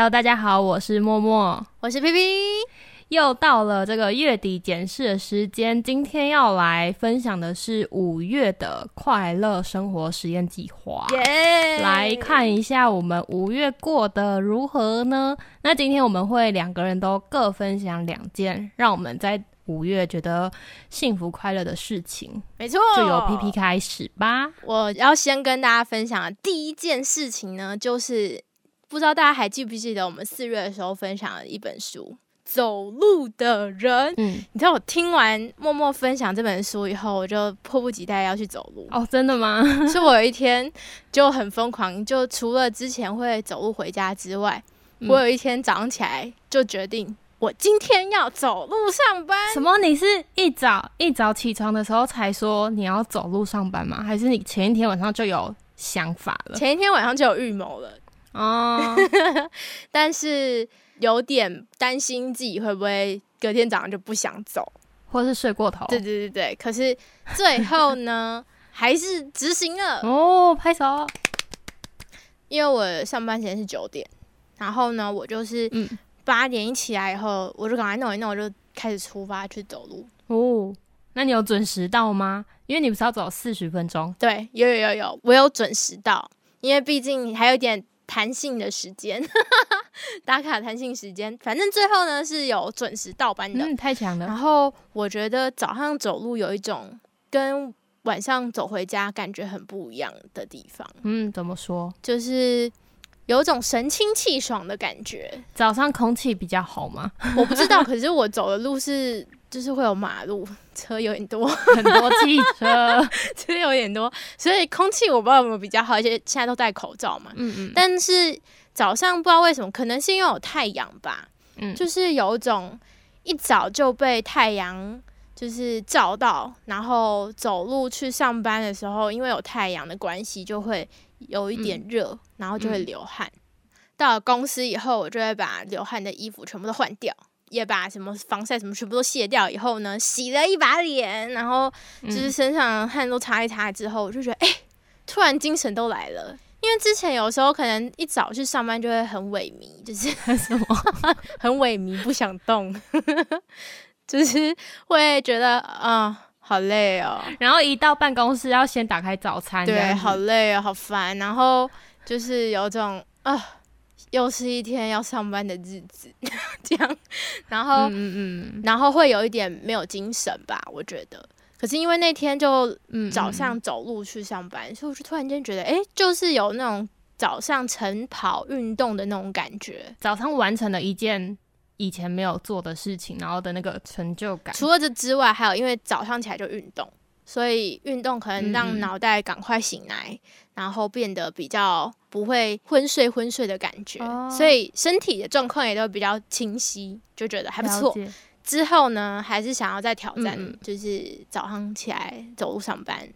Hello，大家好，我是默默，我是 P P，又到了这个月底检视的时间。今天要来分享的是五月的快乐生活实验计划，耶！来看一下我们五月过得如何呢？那今天我们会两个人都各分享两件，让我们在五月觉得幸福快乐的事情。没错，就由 P P 开始吧。我要先跟大家分享的第一件事情呢，就是不知道大家还记不记得我们四月的时候分享了一本书《走路的人》。嗯，你知道我听完默默分享这本书以后，我就迫不及待要去走路。哦，真的吗？所以我有一天就很疯狂，就除了之前会走路回家之外，嗯我有一天早上起来就决定，我今天要走路上班。什么？你是一早一早起床的时候才说你要走路上班吗？还是你前一天晚上就有想法了？前一天晚上就有预谋了。哦，但是有点担心自己会不会隔天早上就不想走。或是睡过头？对对对对，可是最后呢，还是执行了，哦，拍手。因为我上班时间是九点，然后呢，我就是嗯，八点一起来以后，我就赶快弄一弄，我就开始出发去走路。哦，那你有准时到吗？因为你不是要走四十分钟？对，有有有有，我有准时到，因为毕竟还有一点弹性的时间，打卡弹性时间。反正最后呢是有准时到班的。嗯，太强了。然后我觉得早上走路有一种跟晚上走回家感觉很不一样的地方，嗯，怎么说？就是有种神清气爽的感觉。早上空气比较好吗？我不知道，可是我走的路是就是会有马路，车有点多，很多汽车。车有点多，所以空气我不知道有没有比较好，而且现在都戴口罩嘛。嗯嗯，但是早上不知道为什么，可能是因为有太阳吧，嗯就是有一种一早就被太阳就是照到，然后走路去上班的时候，因为有太阳的关系，就会有一点热，然后就会流汗。到了公司以后，我就会把流汗的衣服全部都换掉。也把什么防晒什么全部都卸掉以后呢，洗了一把脸，然后就是身上汗都擦一擦之后，我就觉得哎、突然精神都来了。因为之前有时候可能一早去上班就会很萎靡，就是 什么？很萎靡，不想动，就是会觉得啊、好累哦，然后一到办公室要先打开早餐，对，好累哦，好烦，然后就是有种啊，又是一天要上班的日子，这样，然后、嗯嗯嗯然后会有一点没有精神吧，我觉得。可是因为那天就嗯，早上走路去上班，所以我就突然间觉得，哎、就是有那种早上晨跑运动的那种感觉。早上完成了一件以前没有做的事情，然后的那个成就感。除了这之外，还有因为早上起来就运动，所以运动可能嗯让嗯脑袋赶快醒来，然后变得比较不会昏睡昏睡的感觉，哦所以身体的状况也都比较清晰，就觉得还不错。之后呢，还是想要再挑战，就是早上起来走路上班。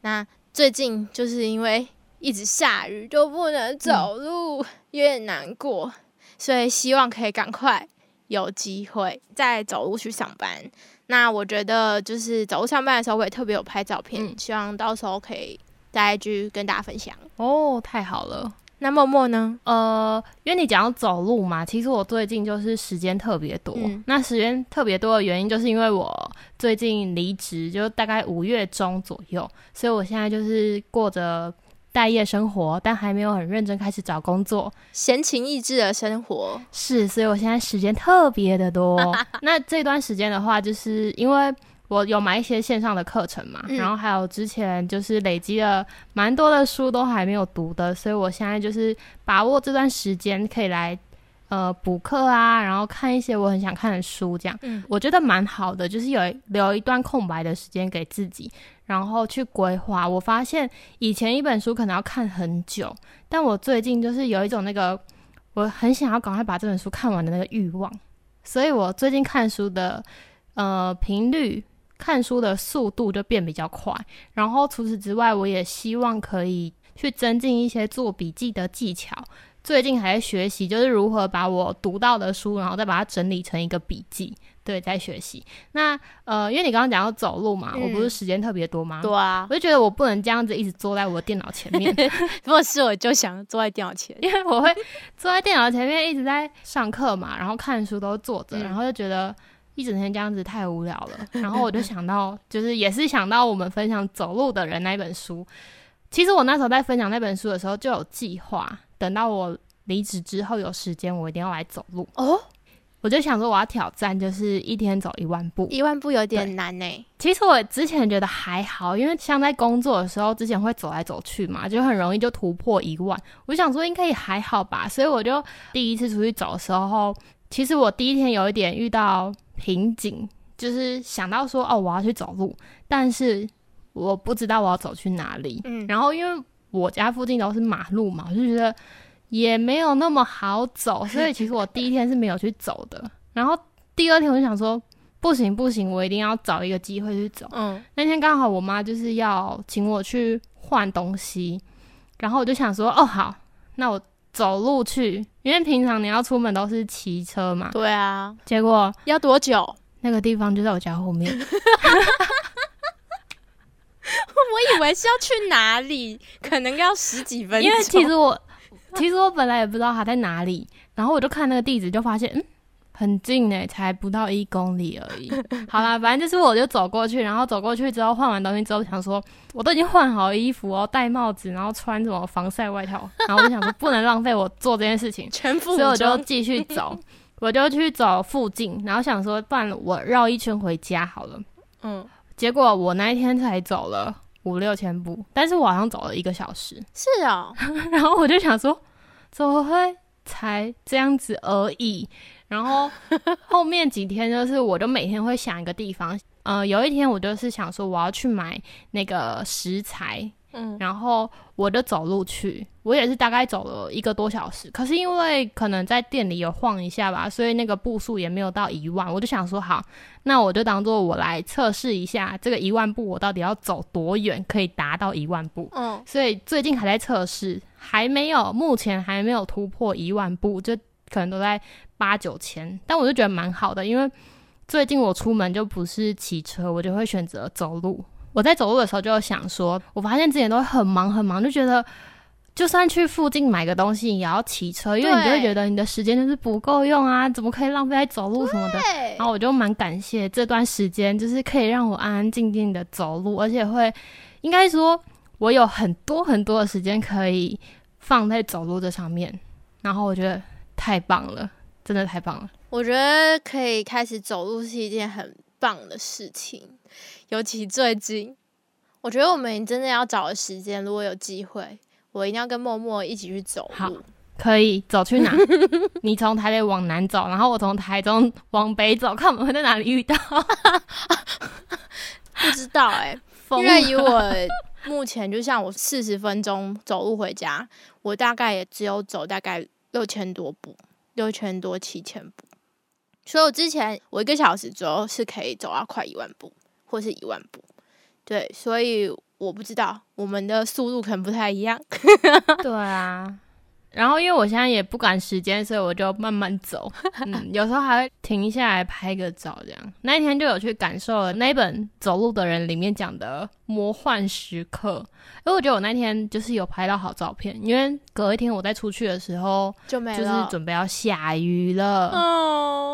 那最近就是因为一直下雨，就不能走路，有点难过，所以希望可以赶快有机会再走路去上班。那我觉得就是走路上班的时候，我也特别有拍照片，嗯希望到时候可以在 IG 跟大家分享。哦，太好了。那默默呢？呃，因为你讲到走路嘛，其实我最近就是时间特别多。嗯那时间特别多的原因，就是因为我最近离职，就大概五月中左右，所以我现在就是过着待业生活，但还没有很认真开始找工作。闲情逸致的生活，是，所以我现在时间特别的多。那这段时间的话，就是因为我有买一些线上的课程嘛，嗯。然后还有之前就是累积了蛮多的书都还没有读的，所以我现在就是把握这段时间可以来呃补课啊，然后看一些我很想看的书，这样。嗯。我觉得蛮好的，就是有留一段空白的时间给自己，然后去规划。我发现以前一本书可能要看很久，但我最近就是有一种那个我很想要赶快把这本书看完的那个欲望，所以我最近看书的呃频率、看书的速度就变比较快。然后除此之外，我也希望可以去增进一些做笔记的技巧，最近还在学习，就是如何把我读到的书，然后再把它整理成一个笔记。对，在学习。那呃，因为你刚刚讲要走路嘛，我不是时间特别多吗？对啊，我就觉得我不能这样子一直坐在我的电脑前面。如果是我就想坐在电脑前，因为我会坐在电脑前面一直在上课嘛，然后看书都坐着，然后就觉得一整天这样子太无聊了。然后我就想到，就是也是想到我们分享走路的人那一本书。其实我那时候在分享那本书的时候就有计划，等到我离职之后有时间，我一定要来走路哦。我就想说，我要挑战，就是一天走一万步。一万步有点难呢。其实我之前觉得还好，因为像在工作的时候，之前会走来走去嘛，就很容易就突破一万。我想说应该也还好吧，所以我就第一次出去走的时候，其实我第一天有一点遇到瓶颈，就是想到说哦，我要去走路，但是我不知道我要走去哪里。嗯，然后因为我家附近都是马路嘛，我就觉得。也没有那么好走，所以其实我第一天是没有去走的。然后第二天我就想说，不行不行，我一定要找一个机会去走。嗯，那天刚好我妈就是要请我去换东西，然后我就想说，哦好，那我走路去，因为平常你要出门都是骑车嘛。对啊，结果要多久？那个地方就在我家后面。我以为是要去哪里，可能要十几分钟。因为其实我。其实我本来也不知道他在哪里，然后我就看那个地址，就发现嗯很近呢，才不到一公里而已。好啦，反正就是我就走过去，然后走过去之后换完东西之后，想说我都已经换好衣服哦，戴帽子，然后穿什么防晒外套，然后我就想说不能浪费我做这件事情，全副所以我就继续走，我就去走附近，然后想说不然我绕一圈回家好了。嗯，结果我那一天才走了。五六千步，但是我好像走了一个小时。是哦，然后我就想说，怎么会才这样子而已？然后后面几天就是，我就每天会想一个地方。呃，有一天我就是想说，我要去买那个食材。嗯，然后我就走路去，我也是大概走了一个多小时。可是因为可能在店里有晃一下吧，所以那个步数也没有到一万。我就想说，好，那我就当做我来测试一下这个一万步，我到底要走多远可以达到一万步。嗯，所以最近还在测试，还没有，目前还没有突破一万步，就可能都在八九千。但我就觉得蛮好的，因为最近我出门就不是骑车，我就会选择走路。我在走路的时候就想说，我发现之前都很忙很忙，就觉得就算去附近买个东西也要骑车，因为你就会觉得你的时间就是不够用啊，怎么可以浪费在走路什么的？然后我就蛮感谢这段时间，就是可以让我安安静静的走路，而且会应该说我有很多很多的时间可以放在走路这上面，然后我觉得太棒了，真的太棒了。我觉得可以开始走路是一件很棒的事情。尤其最近，我觉得我们真的要找个时间，如果有机会，我一定要跟默默一起去走路。可以走去哪？你从台北往南走，然后我从台中往北走，看我们会在哪里遇到？不知道哎，因为以我目前，就像我四十分钟走路回家，我大概也只有走大概六千多步，六千多七千步。所以我之前我一个小时左右是可以走到快一万步。或是一万步，对，所以我不知道我们的速度可能不太一样。对啊。然后，因为我现在也不赶时间，所以我就慢慢走。嗯，有时候还会停下来拍个照，这样。那一天就有去感受了那本《走路的人》里面讲的魔幻时刻。因为我觉得我那天就是有拍到好照片，因为隔一天我再出去的时候就没就是准备要下雨了，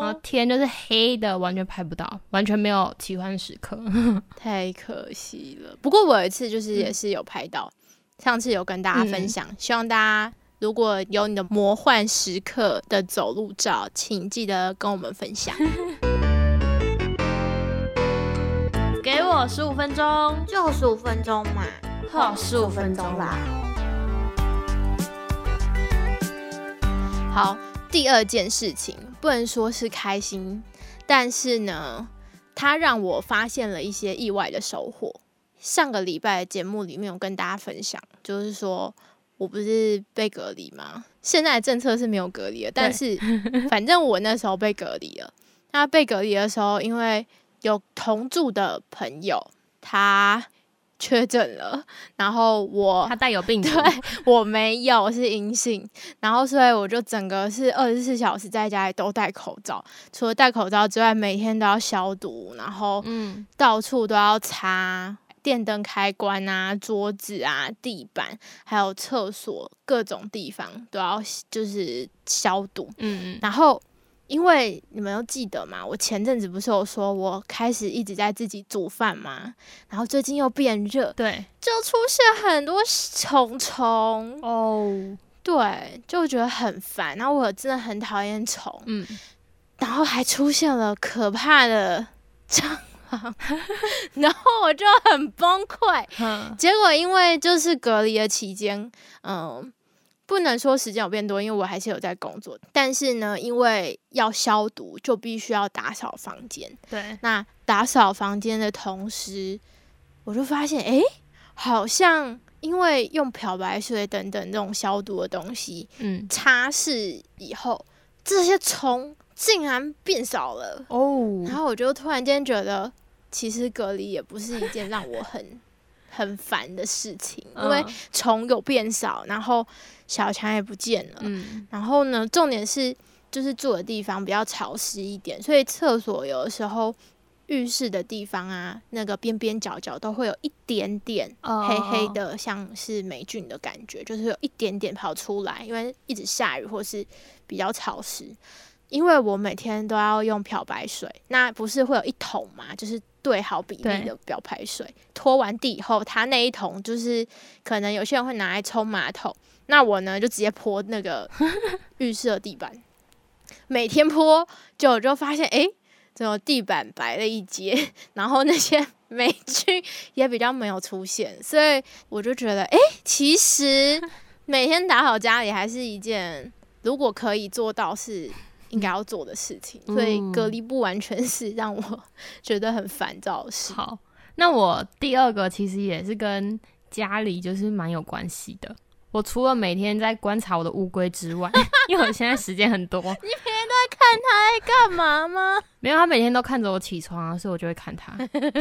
然后天就是黑的，完全拍不到，完全没有奇幻时刻，太可惜了。不过我有一次就是也是有拍到，上次有跟大家分享，希望大家。如果有你的魔幻时刻的走路照，请记得跟我们分享。给我十五分钟，就十五分钟嘛，好，十五分钟啦。好，第二件事情不能说是开心，但是呢，它让我发现了一些意外的收获。上个礼拜的节目里面有跟大家分享，就是说。我不是被隔离吗？现在的政策是没有隔离的，但是 反正我那时候被隔离了。那被隔离的时候，因为有同住的朋友，他确诊了，然后我他带有病 毒，对我没有我是阴性，然后所以我就整个是二十四小时在家里都戴口罩，除了戴口罩之外，每天都要消毒，然后嗯，到处都要擦电灯开关啊、桌子啊、地板，还有厕所各种地方都要就是消毒。嗯嗯，然后，因为你们都记得嘛，我前阵子不是有说我开始一直在自己煮饭嘛，然后最近又变热，对，就出现很多虫虫，哦，对，就觉得很烦。然后我真的很讨厌虫，嗯，然后还出现了可怕的蟑螂，然后我就很崩溃。哼，结果因为就是隔离的期间，嗯，不能说时间有变多，因为我还是有在工作。但是呢，因为要消毒，就必须要打扫房间。对，那打扫房间的同时，我就发现，哎，好像因为用漂白水等等这种消毒的东西嗯，擦拭以后，这些虫竟然变少了。哦然，后我就突然间觉得，其实隔离也不是一件让我很 很烦的事情，因为嗯虫有变少，然后小强也不见了。嗯，然后呢，重点是就是住的地方比较潮湿一点，所以厕所有的时候。浴室的地方啊，那个边边角角都会有一点点哦黑黑的，像是霉菌的感觉，就是有一点点跑出来，因为一直下雨或是比较潮湿。因为我每天都要用漂白水，那不是会有一桶嘛，就是对好比例的漂白水，拖完地以后，它那一桶就是可能有些人会拿来冲马桶，那我呢就直接泼那个浴室的地板，每天泼，就我就发现，哎，怎么地板白了一截，然后那些 霉菌也比较没有出现，所以我就觉得，哎，其实 每天打扫家里还是一件如果可以做到是应该要做的事情，所以嗯隔离不完全是让我 觉得很烦躁的事。好，那我第二个其实也是跟家里就是蛮有关系的。我除了每天在观察我的乌龟之外，因为我现在时间很多，你每天都在看它在干嘛吗？没有，它每天都看着我起床啊，所以我就会看它。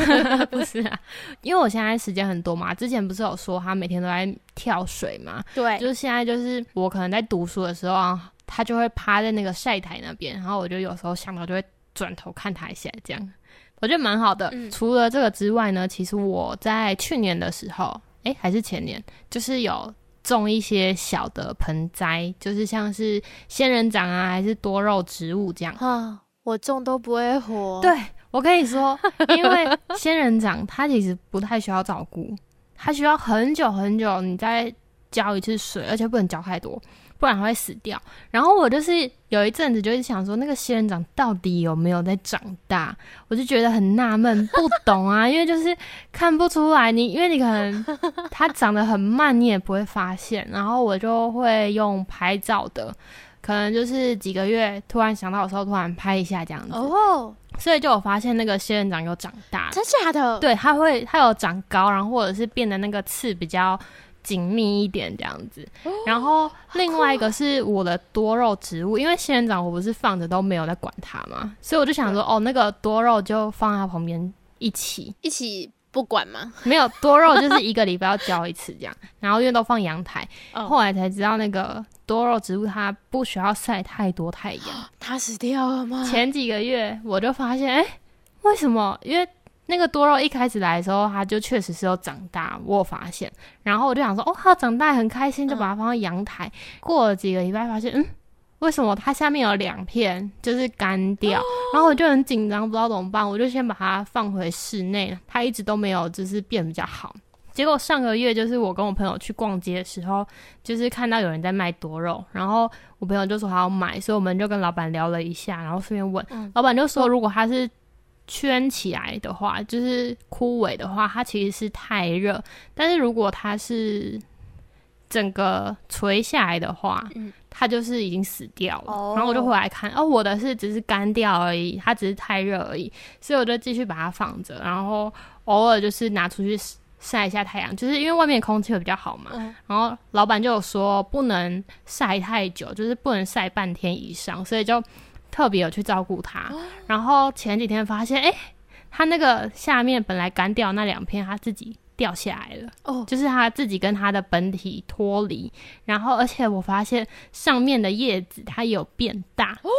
不是啊，因为我现在时间很多嘛。之前不是有说他每天都在跳水嘛？对，就是现在就是我可能在读书的时候啊，他就会趴在那个晒台那边，然后我就有时候想到就会转头看他一下，这样我觉得蛮好的。嗯除了这个之外呢，其实我在去年的时候，哎，还是前年，就是有。种一些小的盆栽，就是像是仙人掌啊，还是多肉植物这样。啊，我种都不会活。对我跟你说，因为仙人掌它其实不太需要照顾，它需要很久很久，你再浇一次水，而且不能浇太多，不然会死掉。然后我就是有一阵子就是想说，那个仙人掌到底有没有在长大？我就觉得很纳闷，不懂啊，因为就是看不出来你，因为你可能它长得很慢，你也不会发现。然后我就会用拍照的。可能就是几个月突然想到的时候，突然拍一下这样子，哦，所以就有发现那个仙人掌有长大，真假的？对，它会它有长高，然后或者是变得那个刺比较紧密一点这样子。然后另外一个是我的多肉植物，因为仙人掌我不是放着都没有在管它嘛，所以我就想说，哦，那个多肉就放在它旁边一起，一起不管吗？没有多肉就是一个礼拜要浇一次这样，然后因为都放阳台，哦，后来才知道那个多肉植物它不需要晒太多太阳。它死掉了吗？前几个月我就发现，哎、为什么？因为那个多肉一开始来的时候，它就确实是有长大，我有发现。然后我就想说，哦，它长大很开心，就把它放到阳台。过了几个礼拜，发现，嗯，为什么它下面有两片就是干掉？然后我就很紧张，不知道怎么办，我就先把它放回室内。它一直都没有就是变比较好。结果上个月就是我跟我朋友去逛街的时候，就是看到有人在卖多肉，然后我朋友就说他要买，所以我们就跟老板聊了一下，然后顺便问，嗯老板就说如果它是圈起来的话，就是枯萎的话，它其实是太热，但是如果它是整个垂下来的话，嗯它就是已经死掉了。哦然后我就回来看，哦，我的是只是干掉而已，它只是太热而已，所以我就继续把它放着，然后偶尔就是拿出去晒一下太阳，就是因为外面空气会比较好嘛。嗯然后老板就有说不能晒太久，就是不能晒半天以上，所以就特别有去照顾它。然后前几天发现，哎、它那个下面本来干掉那两片，它自己掉下来了，哦，就是它自己跟它的本体脱离，然后而且我发现上面的叶子它有变大，哦，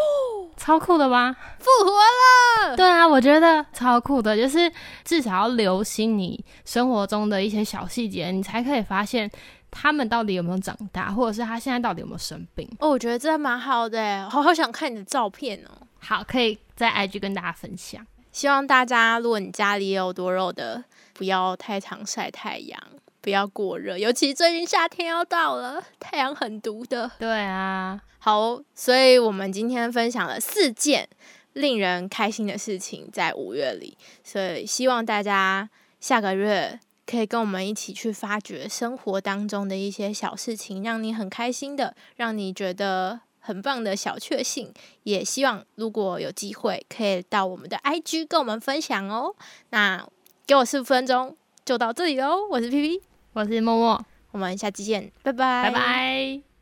超酷的吧？复活了，对啊，我觉得超酷的，就是至少要留心你生活中的一些小细节，你才可以发现它们到底有没有长大，或者是他现在到底有没有生病。哦，我觉得这蛮好的耶，好好想看你的照片哦。好，可以在 IG 跟大家分享。希望大家，如果你家里有多肉的，不要太常晒太阳，不要过热，尤其最近夏天要到了，太阳很毒的。对啊，好，所以我们今天分享了四件令人开心的事情，在五月里，所以希望大家下个月可以跟我们一起去发掘生活当中的一些小事情，让你很开心的，让你觉得。很棒的小确幸，也希望如果有机会可以到我们的 IG 跟我们分享哦。那给我四分钟就到这里喽，我是 P P，我是默默，我们下期见，拜拜，拜拜。